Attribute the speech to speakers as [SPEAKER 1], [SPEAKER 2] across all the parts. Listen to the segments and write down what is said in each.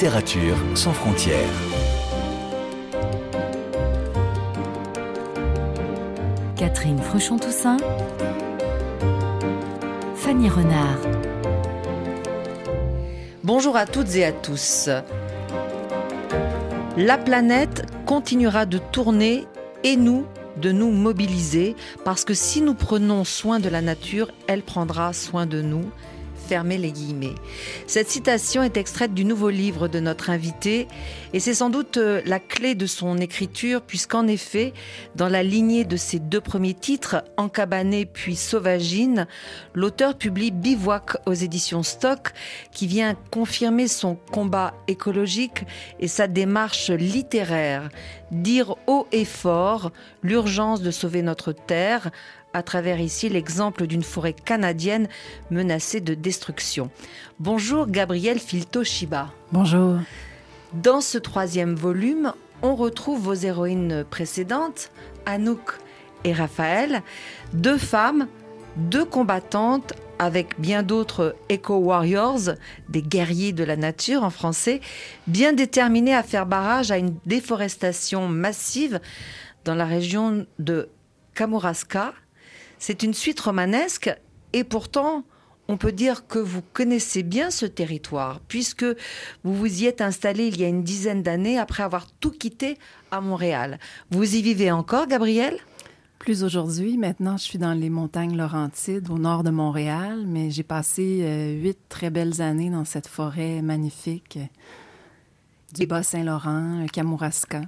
[SPEAKER 1] Littérature sans frontières.
[SPEAKER 2] Catherine Fruchon-Toussaint. Fanny Renard.
[SPEAKER 3] Bonjour à toutes et à tous. La planète continuera de tourner et nous de nous mobiliser parce que si nous prenons soin de la nature, elle prendra soin de nous fermer les guillemets. Cette citation est extraite du nouveau livre de notre invité et c'est sans doute euh, la clé de son écriture puisqu'en effet, dans la lignée de ses deux premiers titres, Encabané puis Sauvagine, l'auteur publie Bivouac aux éditions Stock qui vient confirmer son combat écologique et sa démarche littéraire. Dire haut et fort l'urgence de sauver notre terre à travers ici l'exemple d'une forêt canadienne menacée de destruction. Bonjour Gabriel Filto-Shiba.
[SPEAKER 4] Bonjour.
[SPEAKER 3] Dans ce troisième volume, on retrouve vos héroïnes précédentes, Anouk et Raphaël, deux femmes, deux combattantes avec bien d'autres eco-warriors, des guerriers de la nature en français, bien déterminés à faire barrage à une déforestation massive dans la région de Kamouraska, c'est une suite romanesque et pourtant, on peut dire que vous connaissez bien ce territoire, puisque vous vous y êtes installé il y a une dizaine d'années après avoir tout quitté à Montréal. Vous y vivez encore, Gabriel?
[SPEAKER 4] Plus aujourd'hui. Maintenant, je suis dans les montagnes Laurentides, au nord de Montréal, mais j'ai passé euh, huit très belles années dans cette forêt magnifique du Bas-Saint-Laurent, Kamouraska.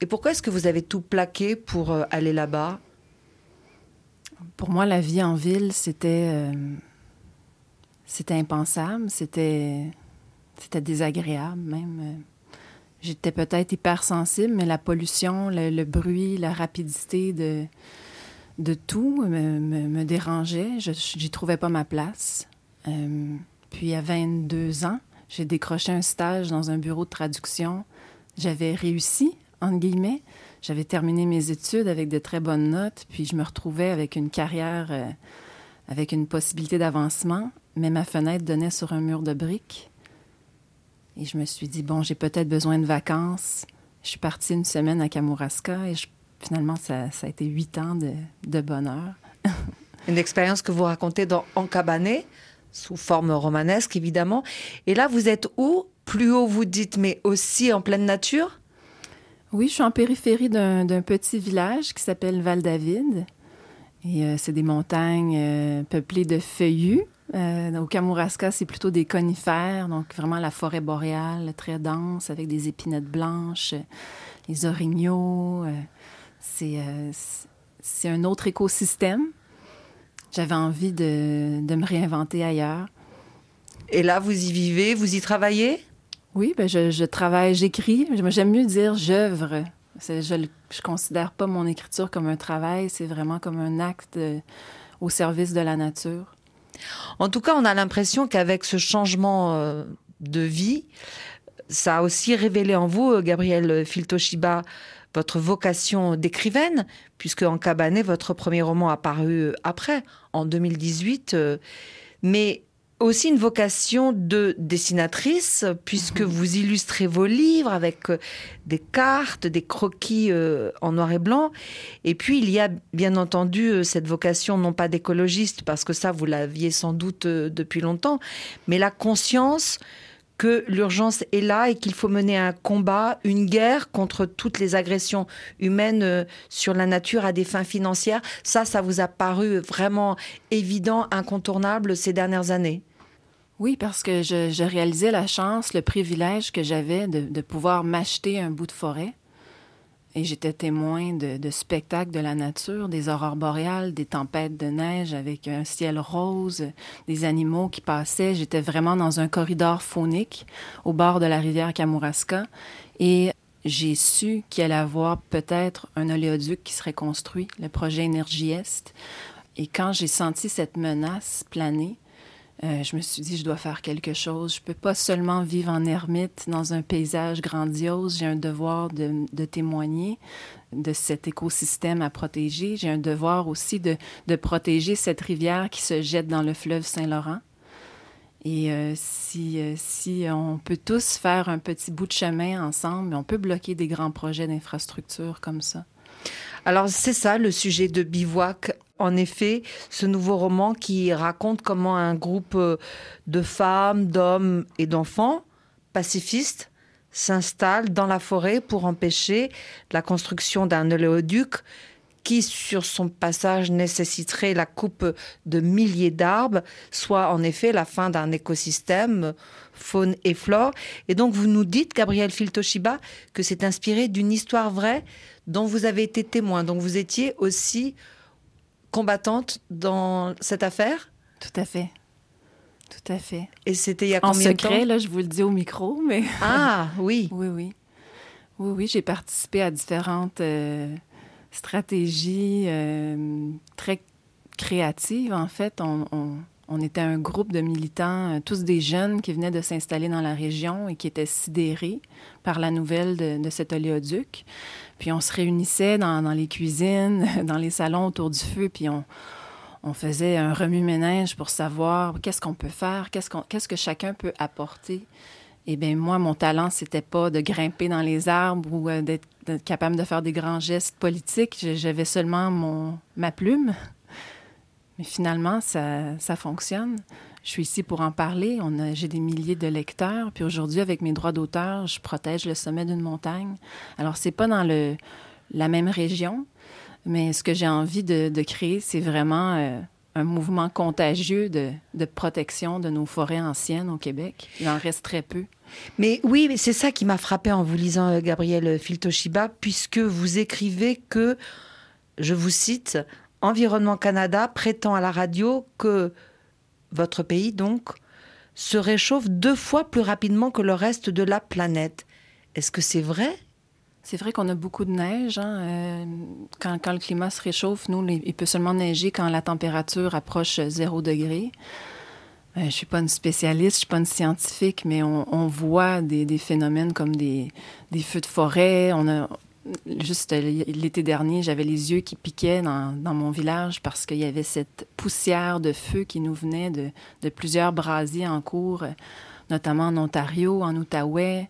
[SPEAKER 3] Et pourquoi est-ce que vous avez tout plaqué pour euh, aller là-bas?
[SPEAKER 4] Pour moi, la vie en ville, c'était euh, impensable, c'était c'était désagréable même. J'étais peut-être hypersensible, mais la pollution, le, bruit, la rapidité de, tout me, me, dérangeait. Je n'y trouvais pas ma place. Euh, puis à 22 ans, j'ai décroché un stage dans un bureau de traduction. J'avais réussi, entre guillemets, j'avais terminé mes études avec de très bonnes notes, puis je me retrouvais avec une carrière, euh, avec une possibilité d'avancement, mais ma fenêtre donnait sur un mur de briques. Et je me suis dit, bon, j'ai peut-être besoin de vacances. Je suis partie une semaine à Kamouraska et finalement, ça, a été huit ans de, bonheur.
[SPEAKER 3] une expérience que vous racontez dans Encabané, sous forme romanesque évidemment. Et là, vous êtes où? Plus haut, vous dites, mais aussi en pleine nature?
[SPEAKER 4] Oui, je suis en périphérie d'un petit village qui s'appelle Val-David. Et euh, c'est des montagnes euh, peuplées de feuillus. Euh, au Kamouraska, c'est plutôt des conifères, donc vraiment la forêt boréale très dense avec des épinettes blanches, les orignaux. c'est un autre écosystème. J'avais envie de, de me réinventer ailleurs.
[SPEAKER 3] Et là, vous y vivez, vous y travaillez?
[SPEAKER 4] Oui, ben je, travaille, j'écris. J'aime mieux dire j'œuvre. Je ne considère pas mon écriture comme un travail, c'est vraiment comme un acte euh, au service de la nature.
[SPEAKER 3] En tout cas, on a l'impression qu'avec ce changement euh, de vie, ça a aussi révélé en vous, euh, Gabriel Filtoshiba, votre vocation d'écrivaine, puisque En Cabanet, votre premier roman a paru après, en 2018. Mais aussi une vocation de dessinatrice, puisque mhm. vous illustrez vos livres avec euh, des cartes, des croquis euh, en noir et blanc. Et puis, il y a bien entendu euh, cette vocation, non pas d'écologiste, parce que ça, vous l'aviez sans doute depuis longtemps, mais la conscience que l'urgence est là et qu'il faut mener un combat, une guerre contre toutes les agressions humaines sur la nature à des fins financières. Ça, ça vous a paru vraiment évident, incontournable ces dernières années?
[SPEAKER 4] Oui, parce que je, réalisais la chance, le privilège que j'avais de, pouvoir m'acheter un bout de forêt. Et j'étais témoin de, spectacles de la nature, des aurores boréales, des tempêtes de neige avec un ciel rose, des animaux qui passaient. J'étais vraiment dans un corridor faunique au bord de la rivière Kamouraska. Et j'ai su qu'il allait avoir peut-être un oléoduc qui serait construit, le projet Énergie Est. Et quand j'ai senti cette menace planer, euh, je me suis dit, je dois faire quelque chose. Je peux pas seulement vivre en ermite dans un paysage grandiose. J'ai un devoir de, témoigner de cet écosystème à protéger. J'ai un devoir aussi de, de, protéger cette rivière qui se jette dans le fleuve Saint-Laurent. Et euh, si, euh, si on peut tous faire un petit bout de chemin ensemble, on peut bloquer des grands projets d'infrastructure comme ça.
[SPEAKER 3] Alors c'est ça le sujet de Bivouac. En effet, ce nouveau roman qui raconte comment un groupe euh, de femmes, d'hommes et d'enfants pacifistes s'installe dans la forêt pour empêcher la construction d'un oléoduc qui, sur son passage, nécessiterait la coupe de milliers d'arbres, soit en effet la fin d'un écosystème, faune et flore. Et donc, vous nous dites, Gabriel Filtoshiba, que c'est inspiré d'une histoire vraie dont vous avez été témoin. Donc, vous étiez aussi combattante dans cette affaire?
[SPEAKER 4] Tout à fait. Tout à fait.
[SPEAKER 3] Et c'était il y a combien
[SPEAKER 4] de temps? En secret, là, je vous le dis au micro, mais...
[SPEAKER 3] Ah, oui.
[SPEAKER 4] oui, oui. Oui, oui, j'ai participé à différentes... Euh, stratégie euh, très créative. En fait, on, on, était un groupe de militants, euh, tous des jeunes qui venaient de s'installer dans la région et qui étaient sidérés par la nouvelle de, cet oléoduc. Puis on se réunissait dans, les cuisines, dans les salons autour du feu, puis on, on faisait un remue-ménage pour savoir qu'est-ce qu'on peut faire, qu'est-ce, que chacun peut apporter. Eh bien, moi, mon talent, c'était pas de grimper dans les arbres ou euh, d'être, capable de faire des grands gestes politiques. J'avais seulement mon, ma plume. Mais finalement, ça, ça fonctionne. Je suis ici pour en parler. J'ai des milliers de lecteurs. Puis aujourd'hui, avec mes droits d'auteur, je protège le sommet d'une montagne. Alors, c'est pas dans le, la même région, mais ce que j'ai envie de, créer, c'est vraiment euh, un mouvement contagieux de, de, protection de nos forêts anciennes au Québec. Il en reste très peu.
[SPEAKER 3] Mais oui, c'est ça qui m'a frappé en vous lisant euh, Gabriel Filtoshiba, puisque vous écrivez que, je vous cite, Environnement Canada prétend à la radio que votre pays, donc, se réchauffe deux fois plus rapidement que le reste de la planète. Est-ce que c'est vrai?
[SPEAKER 4] C'est vrai qu'on a beaucoup de neige. Hein. Euh, quand, le climat se réchauffe, nous, il peut seulement neiger quand la température approche zéro degré. Euh, je suis pas une spécialiste, je suis pas une scientifique, mais on, voit des, des, phénomènes comme des, des, feux de forêt. On a juste l'été dernier, j'avais les yeux qui piquaient dans, mon village parce qu'il y avait cette poussière de feu qui nous venait de, plusieurs brasiers en cours, notamment en Ontario, en Outaouais.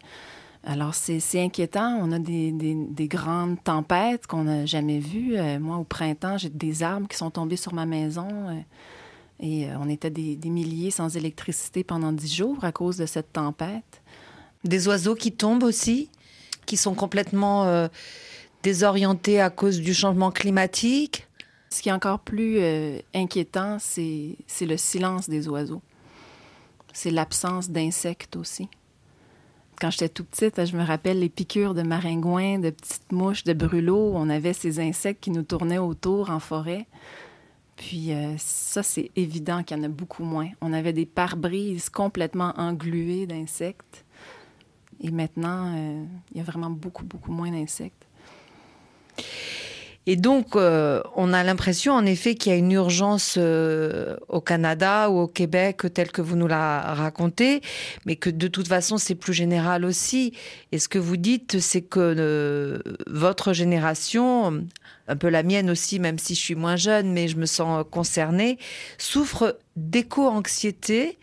[SPEAKER 4] Alors, c'est inquiétant. On a des, des, des grandes tempêtes qu'on n'a jamais vues. Euh, moi, au printemps, j'ai des arbres qui sont tombés sur ma maison. Euh, et euh, on était des, milliers sans électricité pendant dix jours à cause de cette tempête.
[SPEAKER 3] Des oiseaux qui tombent aussi, qui sont complètement désorientés à cause du changement climatique.
[SPEAKER 4] Ce qui est encore plus inquiétant, c'est le silence des oiseaux. C'est l'absence d'insectes aussi quand j'étais tout petite, je me rappelle les piqûres de maringouins, de petites mouches, de brûlots. On avait ces insectes qui nous tournaient autour en forêt. Puis euh, ça, c'est évident qu'il y en a beaucoup moins. On avait des pare-brises complètement engluées d'insectes. Et maintenant, euh, il y a vraiment beaucoup, beaucoup moins d'insectes.
[SPEAKER 3] Et donc, euh, on a l'impression, en effet, qu'il y a une urgence euh, au Canada ou au Québec, tel que vous nous la racontez, mais que de toute façon, c'est plus général aussi. Et ce que vous dites, c'est que votre génération, un peu la mienne aussi, même si je suis moins jeune, mais je me sens concernée, souffre d'éco-anxiété.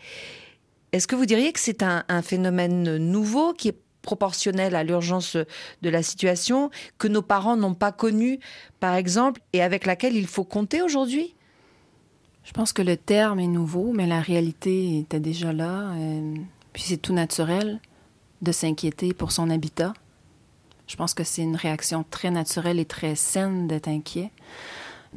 [SPEAKER 3] Est-ce que vous diriez que c'est un, phénomène nouveau qui est proportionnelle à l'urgence de la situation que nos parents n'ont pas connue, par exemple, et avec laquelle il faut compter aujourd'hui?
[SPEAKER 4] Je pense que le terme est nouveau, mais la réalité était déjà là. Euh, puis c'est tout naturel de s'inquiéter pour son habitat. Je pense que c'est une réaction très naturelle et très saine d'être inquiet.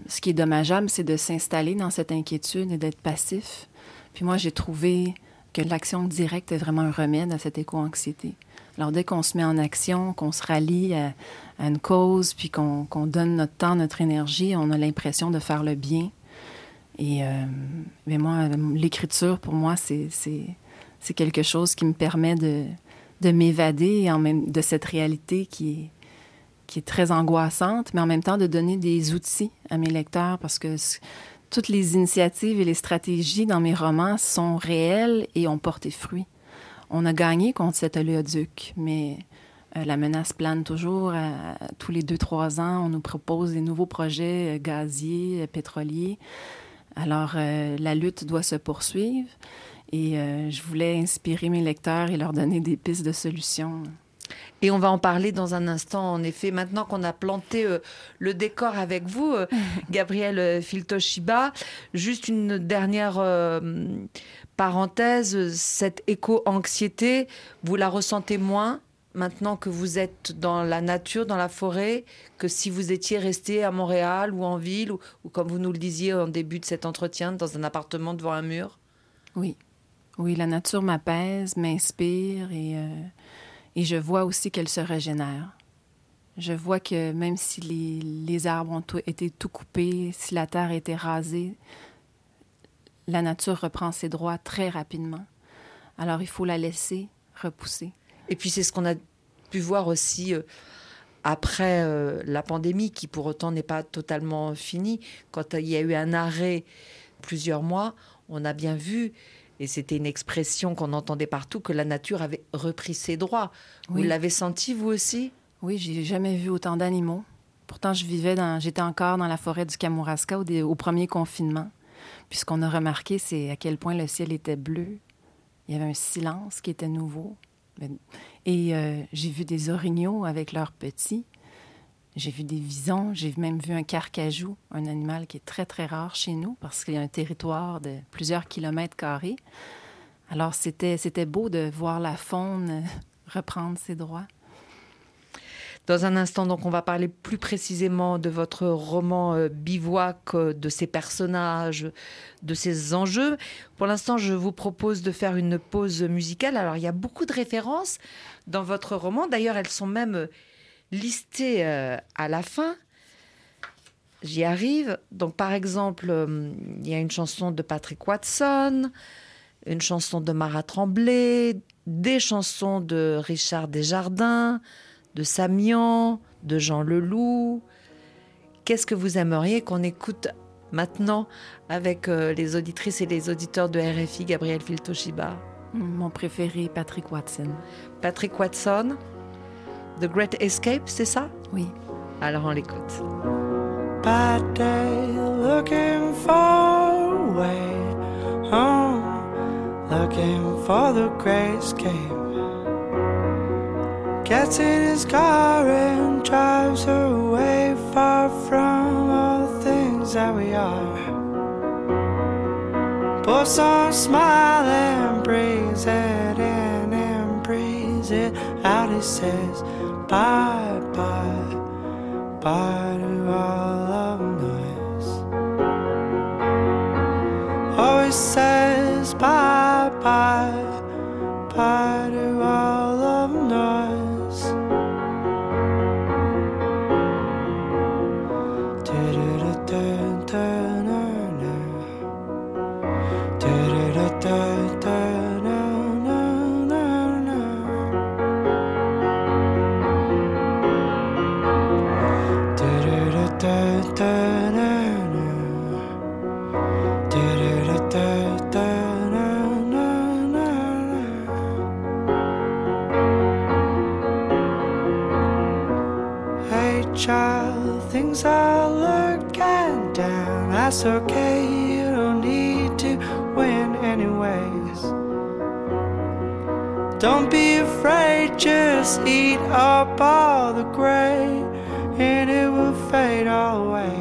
[SPEAKER 4] Ce qui est dommageable, c'est de s'installer dans cette inquiétude et d'être passif. Puis moi, j'ai trouvé que l'action directe est vraiment un remède à cette éco-anxiété. Alors, dès qu'on se met en action, qu'on se rallie à, une cause, puis qu'on donne notre temps, notre énergie, on a l'impression de faire le bien. Et euh, mais moi, l'écriture, pour moi, c'est quelque chose qui me permet de, de m'évader de cette réalité qui est, qui est très angoissante, mais en même temps de donner des outils à mes lecteurs parce que toutes les initiatives et les stratégies dans mes romans sont réelles et ont porté fruit. On a gagné contre cet oléoduc, mais euh, la menace plane toujours. tous les deux, trois ans, on nous propose des nouveaux projets euh, gaziers, euh, pétroliers. Alors, la lutte doit se poursuivre. Et euh, je voulais inspirer mes lecteurs et leur donner des pistes de solutions.
[SPEAKER 3] Et on va en parler dans un instant, en effet. Maintenant qu'on a planté euh, le décor avec vous, euh, Gabriel euh, Filtoshiba, juste une dernière parenthèse. Cette éco-anxiété, vous la ressentez moins maintenant que vous êtes dans la nature, dans la forêt, que si vous étiez resté à Montréal ou en ville, ou, ou comme vous nous le disiez en début de cet entretien, dans un appartement devant un mur?
[SPEAKER 4] Oui. Oui, la nature m'apaise, m'inspire et, euh, et je vois aussi qu'elle se régénère. Je vois que même si les, les arbres ont été tout coupés, si la terre a été rasée, la nature reprend ses droits très rapidement. Alors il faut la laisser repousser.
[SPEAKER 3] Et puis c'est ce qu'on a pu voir aussi euh, après euh, la pandémie, qui pour autant n'est pas totalement finie. Quand il y a eu un arrêt plusieurs mois, on a bien vu, et c'était une expression qu'on entendait partout, que la nature avait repris ses droits. Vous l'avez senti vous aussi?
[SPEAKER 4] Oui, j'ai jamais vu autant d'animaux. Pourtant, je vivais dans, j'étais encore dans la forêt du Kamouraska au, premier confinement. Puis ce qu'on a remarqué, c'est à quel point le ciel était bleu. Il y avait un silence qui était nouveau. Mais- Et euh, j'ai vu des orignaux avec leurs petits. J'ai vu des visons. J'ai même vu un carcajou, un animal qui est très, très rare chez nous parce qu'il y a un territoire de plusieurs kilomètres carrés. Alors, c'était, beau de voir la faune euh, reprendre ses droits.
[SPEAKER 3] Dans un instant, donc, on va parler plus précisément de votre roman euh, Bivouac, euh, de ses personnages, de ses enjeux. Pour l'instant, je vous propose de faire une pause musicale. Alors, il y a beaucoup de références dans votre roman. D'ailleurs, elles sont même listées euh, à la fin. J'y arrive. Donc, par exemple, euh, il y a une chanson de Patrick Watson, une chanson de Marat Tremblay, des chansons de Richard Desjardins, de Samian, de Jean Leloup. Qu'est-ce que vous aimeriez qu'on écoute maintenant avec euh, les auditrices et les auditeurs de RFI, Gabriel Filtoshiba
[SPEAKER 4] Mon préféré, Patrick Watson.
[SPEAKER 3] Patrick Watson, The Great Escape, c'est ça
[SPEAKER 4] Oui.
[SPEAKER 3] Alors on l'écoute.
[SPEAKER 5] bad day looking for a way home, oh, looking for the great escape. Gets in his car and drives away far from all the things that we are. Puts on a smile and breathes it in and breathes it out. He says, Bye bye. Bye to all of noise. Always says bye bye, bye child, things are looking down. That's okay, you don't need to win anyways. Don't be afraid, just eat up all the gray, and it will fade away.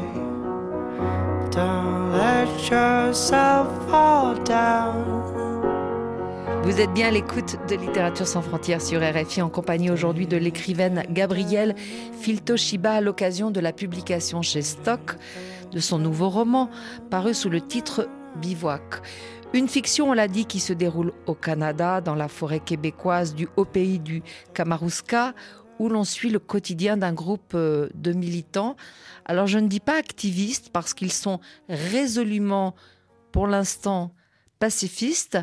[SPEAKER 5] Don't let yourself fall down.
[SPEAKER 3] Vous êtes bien à l'écoute de Littérature sans frontières sur RFI en compagnie aujourd'hui de l'écrivaine Gabrielle Filtoshiba à l'occasion de la publication chez Stock de son nouveau roman paru sous le titre Bivouac. Une fiction, on l'a dit, qui se déroule au Canada, dans la forêt québécoise du haut pays du Kamarouska, où l'on suit le quotidien d'un groupe euh, de militants. Alors je ne dis pas activistes parce qu'ils sont résolument, pour l'instant, pacifistes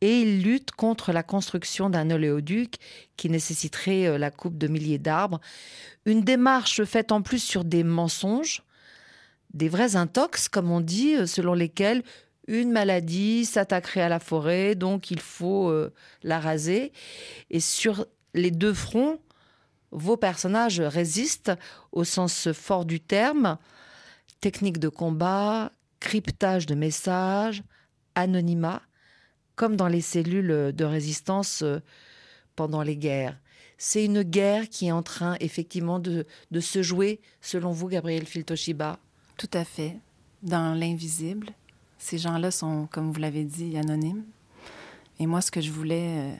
[SPEAKER 3] et ils luttent contre la construction d'un oléoduc qui nécessiterait euh, la coupe de milliers d'arbres. Une démarche faite en plus sur des mensonges, des vrais intox, comme on dit, euh, selon lesquels une maladie s'attaquerait à la forêt, donc il faut euh, la raser. Et sur les deux fronts, vos personnages résistent au sens fort du terme, technique de combat, cryptage de messages, anonymat. comme dans les cellules de résistance euh, pendant les guerres. C'est une guerre qui est en train effectivement de, se jouer, selon vous, Gabriel Filtoshiba?
[SPEAKER 4] Tout à fait. Dans l'invisible. Ces gens-là sont, comme vous l'avez dit, anonymes. Et moi, ce que je voulais euh,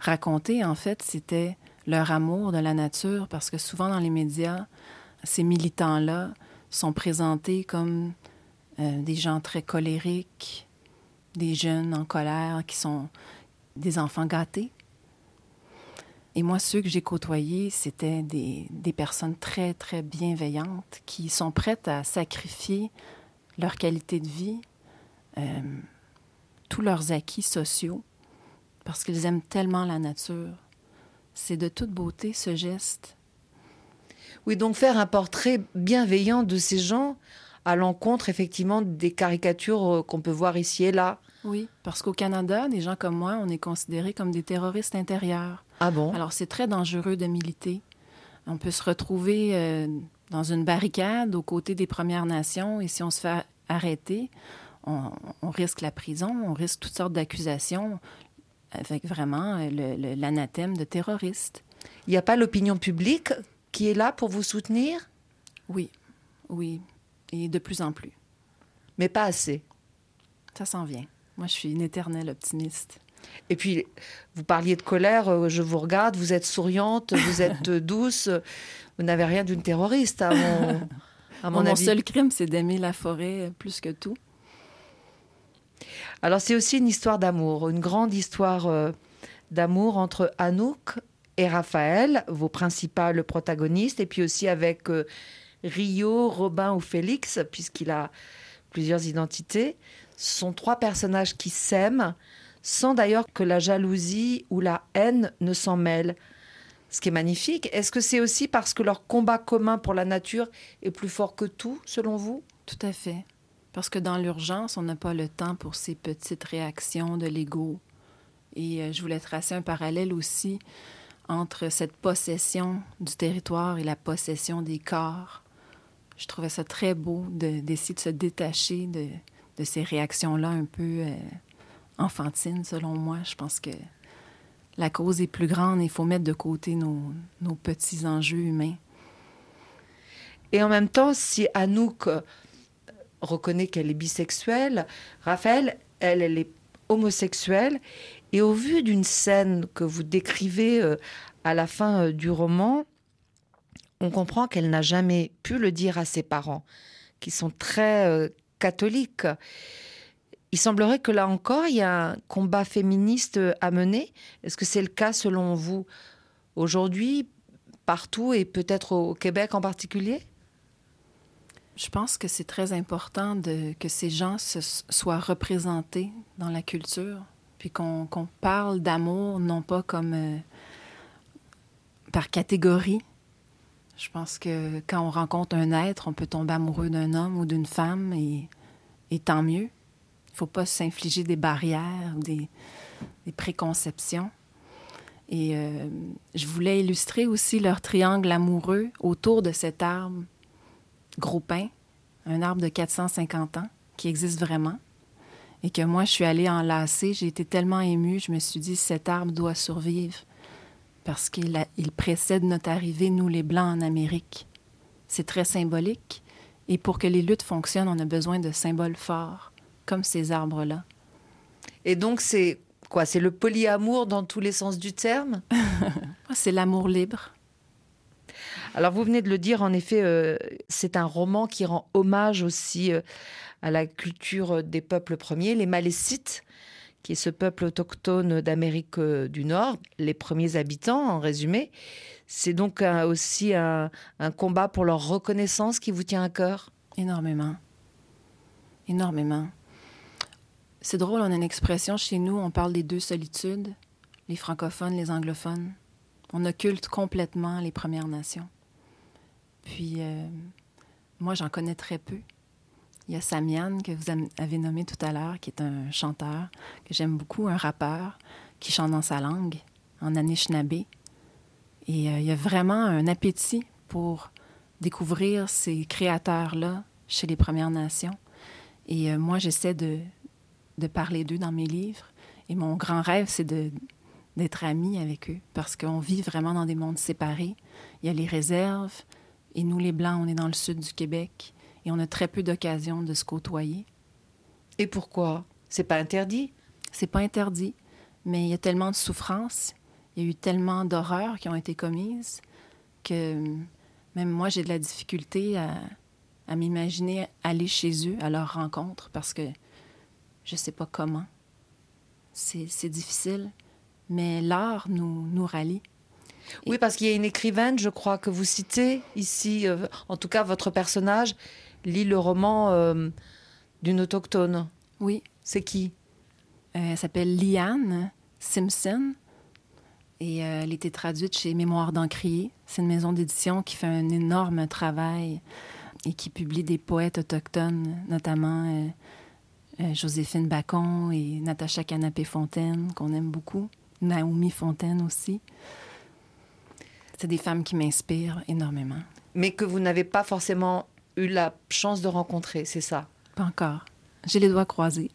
[SPEAKER 4] raconter, en fait, c'était leur amour de la nature, parce que souvent dans les médias, ces militants-là sont présentés comme euh, des gens très colériques, des jeunes en colère qui sont des enfants gâtés. Et moi, ceux que j'ai côtoyés, c'était des, des, personnes très, très bienveillantes qui sont prêtes à sacrifier leur qualité de vie, euh, tous leurs acquis sociaux, parce qu'ils aiment tellement la nature. C'est de toute beauté ce geste.
[SPEAKER 3] Oui, donc faire un portrait bienveillant de ces gens à l'encontre effectivement des caricatures euh, qu'on peut voir ici et là.
[SPEAKER 4] Oui, parce qu'au Canada, des gens comme moi, on est considérés comme des terroristes intérieurs.
[SPEAKER 3] Ah bon?
[SPEAKER 4] Alors c'est très dangereux de militer. On peut se retrouver euh, dans une barricade aux côtés des Premières Nations et si on se fait arrêter, on, on risque la prison, on risque toutes sortes d'accusations avec vraiment euh, l'anathème de terroriste.
[SPEAKER 3] Il n'y a pas l'opinion publique qui est là pour vous soutenir?
[SPEAKER 4] Oui, oui, et de plus en plus.
[SPEAKER 3] Mais pas assez.
[SPEAKER 4] Ça s'en vient. Moi, je suis une éternelle optimiste.
[SPEAKER 3] Et puis, vous parliez de colère, euh, je vous regarde, vous êtes souriante, vous êtes douce, vous n'avez rien d'une terroriste, à mon, à mon
[SPEAKER 4] Mon
[SPEAKER 3] avis.
[SPEAKER 4] seul crime, c'est d'aimer la forêt plus que tout.
[SPEAKER 3] Alors, c'est aussi une histoire d'amour, une grande histoire euh, d'amour entre Anouk et Raphaël, vos principales protagonistes, et puis aussi avec euh, Rio, Robin ou Félix, puisqu'il a plusieurs identités. Sont trois personnages qui s'aiment, sans d'ailleurs que la jalousie ou la haine ne s'en mêlent. Ce qui est magnifique. Est-ce que c'est aussi parce que leur combat commun pour la nature est plus fort que tout, selon vous?
[SPEAKER 4] Tout à fait. Parce que dans l'urgence, on n'a pas le temps pour ces petites réactions de l'ego. Et euh, je voulais tracer un parallèle aussi entre cette possession du territoire et la possession des corps. Je trouvais ça très beau d'essayer de, se détacher de, ces réactions-là un peu euh, enfantines, selon moi. Je pense que la cause est plus grande et il faut mettre de côté nos, nos, petits enjeux humains.
[SPEAKER 3] Et en même temps, si Anouk reconnaît qu'elle est bisexuelle, Raphaël, elle, elle est homosexuelle. Et au vu d'une scène que vous décrivez euh, à la fin euh, du roman, on comprend qu'elle n'a jamais pu le dire à ses parents, qui sont très euh, catholiques. Il semblerait que là encore, il y a un combat féministe à mener. Est-ce que c'est le cas selon vous aujourd'hui, partout et peut-être au Québec en particulier?
[SPEAKER 4] Je pense que c'est très important que ces gens se, soient représentés dans la culture, puis qu'on qu parle d'amour non pas comme euh, par catégorie. Je pense que quand on rencontre un être, on peut tomber amoureux d'un homme ou d'une femme et, et tant mieux. Il ne faut pas s'infliger des barrières, des, des préconceptions. Et euh, je voulais illustrer aussi leur triangle amoureux autour de cet arbre gros pin, un arbre de 450 ans qui existe vraiment. Et que moi, je suis allée enlacer. J'ai été tellement émue, je me suis dit, cet arbre doit survivre parce qu'il il précède notre arrivée, nous les Blancs, en Amérique. C'est très symbolique. Et pour que les luttes fonctionnent, on a besoin de symboles forts, comme ces arbres-là.
[SPEAKER 3] Et donc, c'est quoi? C'est le polyamour dans tous les sens du terme?
[SPEAKER 4] C'est l'amour libre.
[SPEAKER 3] Alors, vous venez de le dire, en effet, euh, c'est un roman qui rend hommage aussi euh, à la culture des peuples premiers, les Malécites, qui est ce peuple autochtone d'Amérique du Nord, les premiers habitants, en résumé. C'est donc aussi un, un, combat pour leur reconnaissance qui vous tient à cœur?
[SPEAKER 4] Énormément. Énormément. C'est drôle, on a une expression chez nous, on parle des deux solitudes, les francophones, les anglophones. On occulte complètement les Premières Nations. Puis, euh, moi, j'en connais très peu. Il y a Samian, que vous avez nommé tout à l'heure, qui est un chanteur que j'aime beaucoup, un rappeur qui chante dans sa langue, en Anishinaabe. Et euh, il y a vraiment un appétit pour découvrir ces créateurs-là chez les Premières Nations. Et euh, moi, j'essaie de, parler d'eux dans mes livres. Et mon grand rêve, c'est d'être amie avec eux parce qu'on vit vraiment dans des mondes séparés. Il y a les réserves et nous, les Blancs, on est dans le sud du Québec et on a très peu d'occasions de se côtoyer.
[SPEAKER 3] Et pourquoi? C'est pas interdit?
[SPEAKER 4] C'est pas interdit, mais il y a tellement de souffrances, il y a eu tellement d'horreurs qui ont été commises que même moi, j'ai de la difficulté à, à m'imaginer aller chez eux à leur rencontre parce que je sais pas comment. C'est difficile mais l'art nous, nous rallie.
[SPEAKER 3] Oui, parce qu'il y a une écrivaine, je crois, que vous citez ici, euh, en tout cas votre personnage lit le roman euh, d'une autochtone.
[SPEAKER 4] Oui.
[SPEAKER 3] C'est qui?
[SPEAKER 4] Euh, Elle s'appelle Liane Simpson et elle était traduite chez Mémoire d'Encrier. C'est une maison d'édition qui fait un énorme travail et qui publie des poètes autochtones, notamment Joséphine Bacon et Natacha Canapé-Fontaine, qu'on aime beaucoup. Naomi Fontaine aussi. C'est des femmes qui m'inspirent énormément.
[SPEAKER 3] Mais que vous n'avez pas forcément eu la chance de rencontrer, c'est ça
[SPEAKER 4] Pas encore. J'ai les doigts croisés.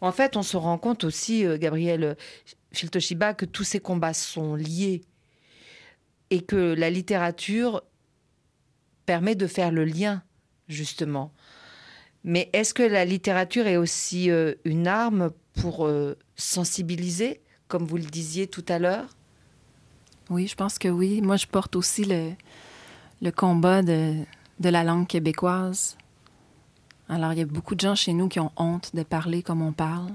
[SPEAKER 3] En fait, on se rend compte aussi, euh, Gabriel Filtoshiba, que tous ces combats sont liés et que la littérature permet de faire le lien, justement. Mais est-ce que la littérature est aussi euh, une arme pour euh, sensibiliser, comme vous le disiez tout à l'heure?
[SPEAKER 4] Oui, je pense que oui. Moi, je porte aussi le, le combat de, de la langue québécoise. Alors, il y a beaucoup de gens chez nous qui ont honte de parler comme on parle,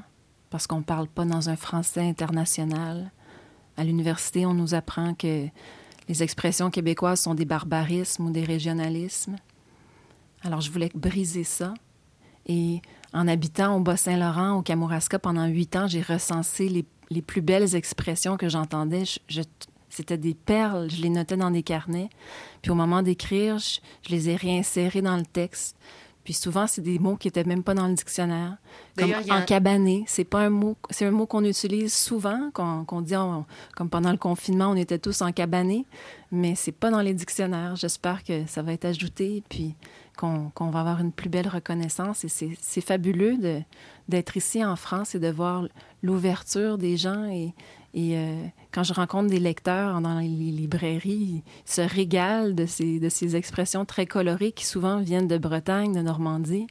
[SPEAKER 4] parce qu'on ne parle pas dans un français international. À l'université, on nous apprend que les expressions québécoises sont des barbarismes ou des régionalismes. Alors, je voulais briser ça. Et en habitant au Bas-Saint-Laurent, au Kamouraska, pendant huit ans, j'ai recensé les, les, plus belles expressions que j'entendais. Je, c'était des perles, je les notais dans des carnets. Puis au moment d'écrire, je, je, les ai réinsérées dans le texte. Puis souvent, c'est des mots qui n'étaient même pas dans le dictionnaire. Comme encabané, c'est pas un mot, c'est un mot qu'on utilise souvent, qu'on, qu'on dit, on, comme pendant le confinement, on était tous encabanés, mais c'est pas dans les dictionnaires. J'espère que ça va être ajouté. Puis qu'on va avoir une plus belle reconnaissance. Et c'est fabuleux d'être ici en France et de voir l'ouverture des gens. Et, et euh, quand je rencontre des lecteurs dans les librairies, ils se régalent de ces, de ces expressions très colorées qui souvent viennent de Bretagne, de Normandie.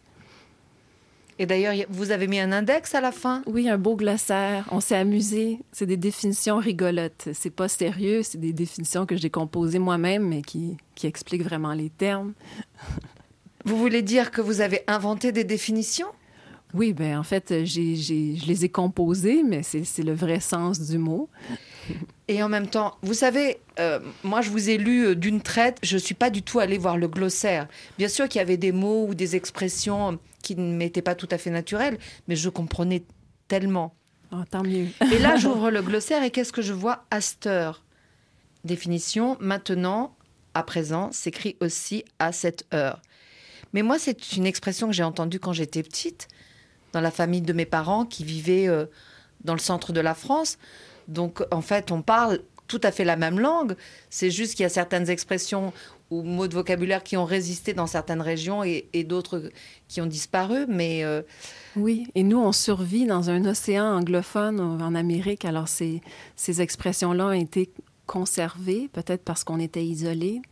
[SPEAKER 3] Et d'ailleurs, vous avez mis un index à la fin?
[SPEAKER 4] Oui, un beau glossaire. On s'est amusé. C'est des définitions rigolotes. C'est pas sérieux, c'est des définitions que j'ai composées moi-même, mais qui, qui expliquent vraiment les termes.
[SPEAKER 3] Vous voulez dire que vous avez inventé des définitions?
[SPEAKER 4] Oui, ben en fait, j'ai, je les ai composées, mais c'est, le vrai sens du mot.
[SPEAKER 3] Et en même temps, vous savez, euh, moi je vous ai lu euh, d'une traite, je ne suis pas du tout allée voir le glossaire. Bien sûr qu'il y avait des mots ou des expressions qui ne m'étaient pas tout à fait naturelles, mais je comprenais tellement.
[SPEAKER 4] Oh, tant mieux.
[SPEAKER 3] et là, j'ouvre le glossaire et qu'est-ce que je vois? À cette heure Définition, maintenant, à présent, s'écrit aussi à cette heure. Mais moi, c'est une expression que j'ai entendue quand j'étais petite, dans la famille de mes parents qui vivaient euh, dans le centre de la France. Donc, en fait, on parle tout à fait la même langue. C'est juste qu'il y a certaines expressions ou mots de vocabulaire qui ont résisté dans certaines régions et, d'autres qui ont disparu. Mais euh,
[SPEAKER 4] oui, et nous, on survit dans un océan anglophone en Amérique. Alors, ces, ces expressions-là ont été conservées, peut-être parce qu'on était isolés.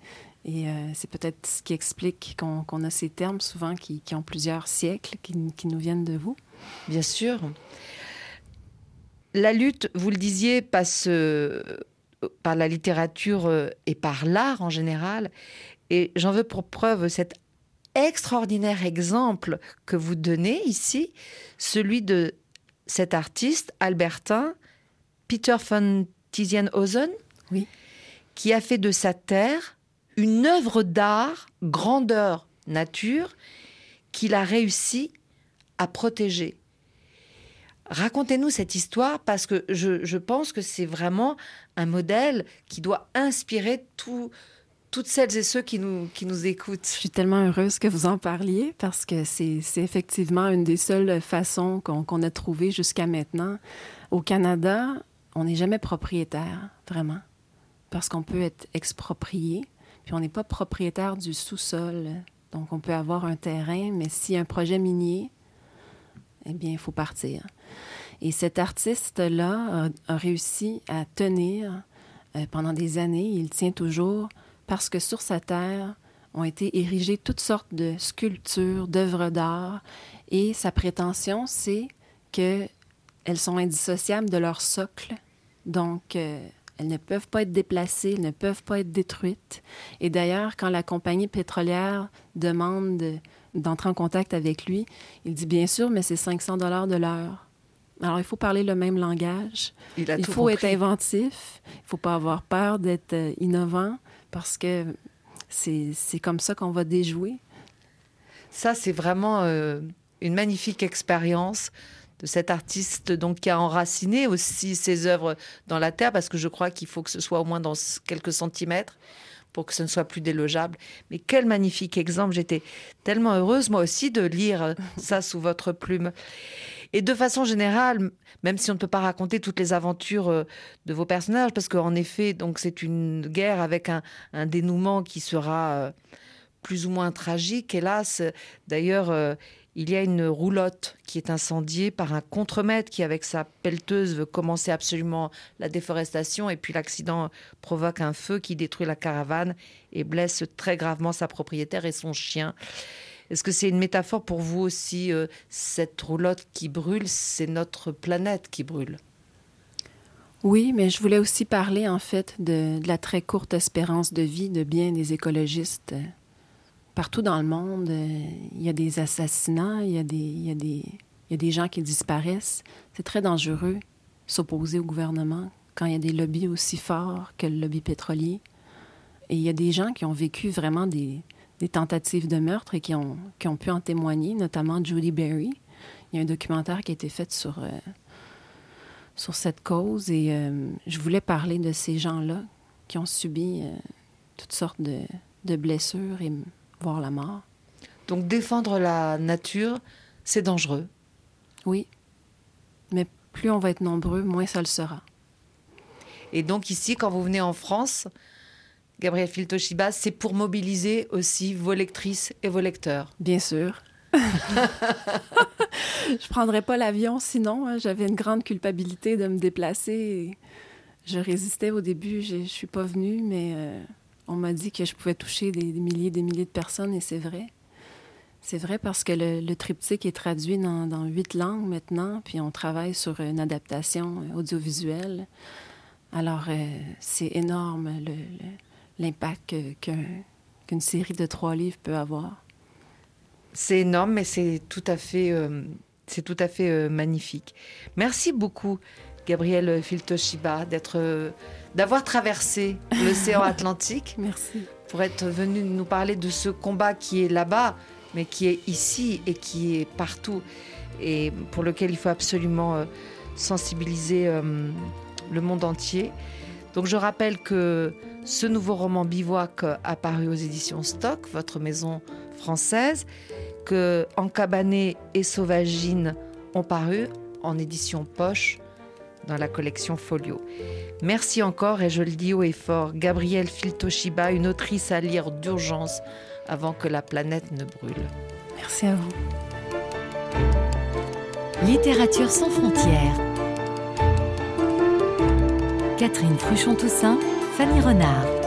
[SPEAKER 4] Et euh, c'est peut-être ce qui explique qu'on a ces termes souvent qui, qui ont plusieurs siècles, qui, qui, nous viennent de vous.
[SPEAKER 3] Bien sûr. La lutte, vous le disiez, passe euh, par la littérature euh, et par l'art en général. Et j'en veux pour preuve cet extraordinaire exemple que vous donnez ici, celui de cet artiste albertain, Peter von Tizienhausen,
[SPEAKER 4] oui.
[SPEAKER 3] qui a fait de sa terre une œuvre d'art, grandeur nature, qu'il a réussi à protéger. Racontez-nous cette histoire parce que je, pense que c'est vraiment un modèle qui doit inspirer toutes celles et ceux qui nous, qui nous écoutent.
[SPEAKER 4] Je suis tellement heureuse que vous en parliez parce que c'est effectivement une des seules façons qu'on a trouvées jusqu'à maintenant. Au Canada, on n'est jamais propriétaire, vraiment, parce qu'on peut être exproprié. Puis on n'est pas propriétaire du sous-sol. Donc on peut avoir un terrain, mais si un projet minier eh bien, il faut partir. Et cet artiste-là a, a réussi à tenir euh, pendant des années, il tient toujours, parce que sur sa terre ont été érigées toutes sortes de sculptures, d'œuvres d'art, et sa prétention, c'est qu'elles sont indissociables de leur socle, donc euh, elles ne peuvent pas être déplacées, elles ne peuvent pas être détruites. Et d'ailleurs, quand la compagnie pétrolière demande d'entrer en contact avec lui, il dit bien sûr, mais c'est 500 dollars de l'heure. Alors, il faut parler le même langage. Il, faut être inventif. Il ne faut pas avoir peur d'être euh, innovant parce que c'est comme ça qu'on va déjouer.
[SPEAKER 3] Ça, c'est vraiment euh, une magnifique expérience de cet artiste donc qui a enraciné aussi ses œuvres dans la terre parce que je crois qu'il faut que ce soit au moins dans quelques centimètres pour que ce ne soit plus délogeable. Mais quel magnifique exemple. J'étais tellement heureuse moi aussi de lire ça sous votre plume. Et de façon générale, même si on ne peut pas raconter toutes les aventures euh, de vos personnages, parce qu'en effet, donc c'est une guerre avec un, dénouement qui sera euh, plus ou moins tragique, hélas. D'ailleurs, euh, il y a une roulotte qui est incendiée par un contremaître qui, avec sa pelleteuse, veut commencer absolument la déforestation. Et puis l'accident provoque un feu qui détruit la caravane et blesse très gravement sa propriétaire et son chien. Est-ce que c'est une métaphore pour vous aussi, euh, cette roulotte qui brûle, c'est notre planète qui brûle
[SPEAKER 4] oui, mais je voulais aussi parler en fait de, la très courte espérance de vie de bien des écologistes. Partout dans le monde, euh, il y a des assassinats, il y a des, y y a des gens qui disparaissent. C'est très dangereux s'opposer au gouvernement quand il y a des lobbies aussi forts que le lobby pétrolier. Et il y a des gens qui ont vécu vraiment des, tentatives de meurtre et qui ont, pu en témoigner, notamment Judy Berry. Il y a un documentaire qui a été fait sur, euh, sur cette cause et euh, je voulais parler de ces gens-là qui ont subi toutes sortes de, de, blessures et voire la mort.
[SPEAKER 3] Donc défendre la nature, c'est dangereux.
[SPEAKER 4] Oui, mais plus on va être nombreux, moins ça le sera.
[SPEAKER 3] Et donc ici, quand vous venez en France, Gabriel Filtoshiba, c'est pour mobiliser aussi vos lectrices et vos lecteurs.
[SPEAKER 4] Bien sûr. je prendrais pas l'avion sinon. Hein. J'avais une grande culpabilité de me déplacer. Je résistais au début. Je, ne suis pas venue, mais euh, on m'a dit que je pouvais toucher des, milliers et des milliers de personnes et c'est vrai. C'est vrai parce que le, triptyque est traduit dans, huit langues maintenant, puis on travaille sur une adaptation audiovisuelle. Alors, euh, c'est énorme l'impact qu'une série de trois livres peut avoir.
[SPEAKER 3] C'est énorme, mais c'est tout à fait, euh, tout à fait euh, magnifique. Merci beaucoup, Gabrielle Filtoshiba, d'être, euh, d'avoir traversé l'océan Atlantique.
[SPEAKER 4] Merci.
[SPEAKER 3] Pour être venu nous parler de ce combat qui est là-bas, mais qui est ici et qui est partout, et pour lequel il faut absolument sensibiliser le monde entier. Donc je rappelle que ce nouveau roman Bivouac a paru aux éditions Stock, votre maison française, que Encabané et Sauvagine ont paru en édition Poche dans la collection Folio. Merci encore et je le dis haut et fort, Gabrielle Filtoshiba, une autrice à lire d'urgence avant que la planète ne brûle.
[SPEAKER 4] Merci à vous.
[SPEAKER 2] Littérature sans frontières. Catherine Fruchon-Toussaint, Fanny Renard.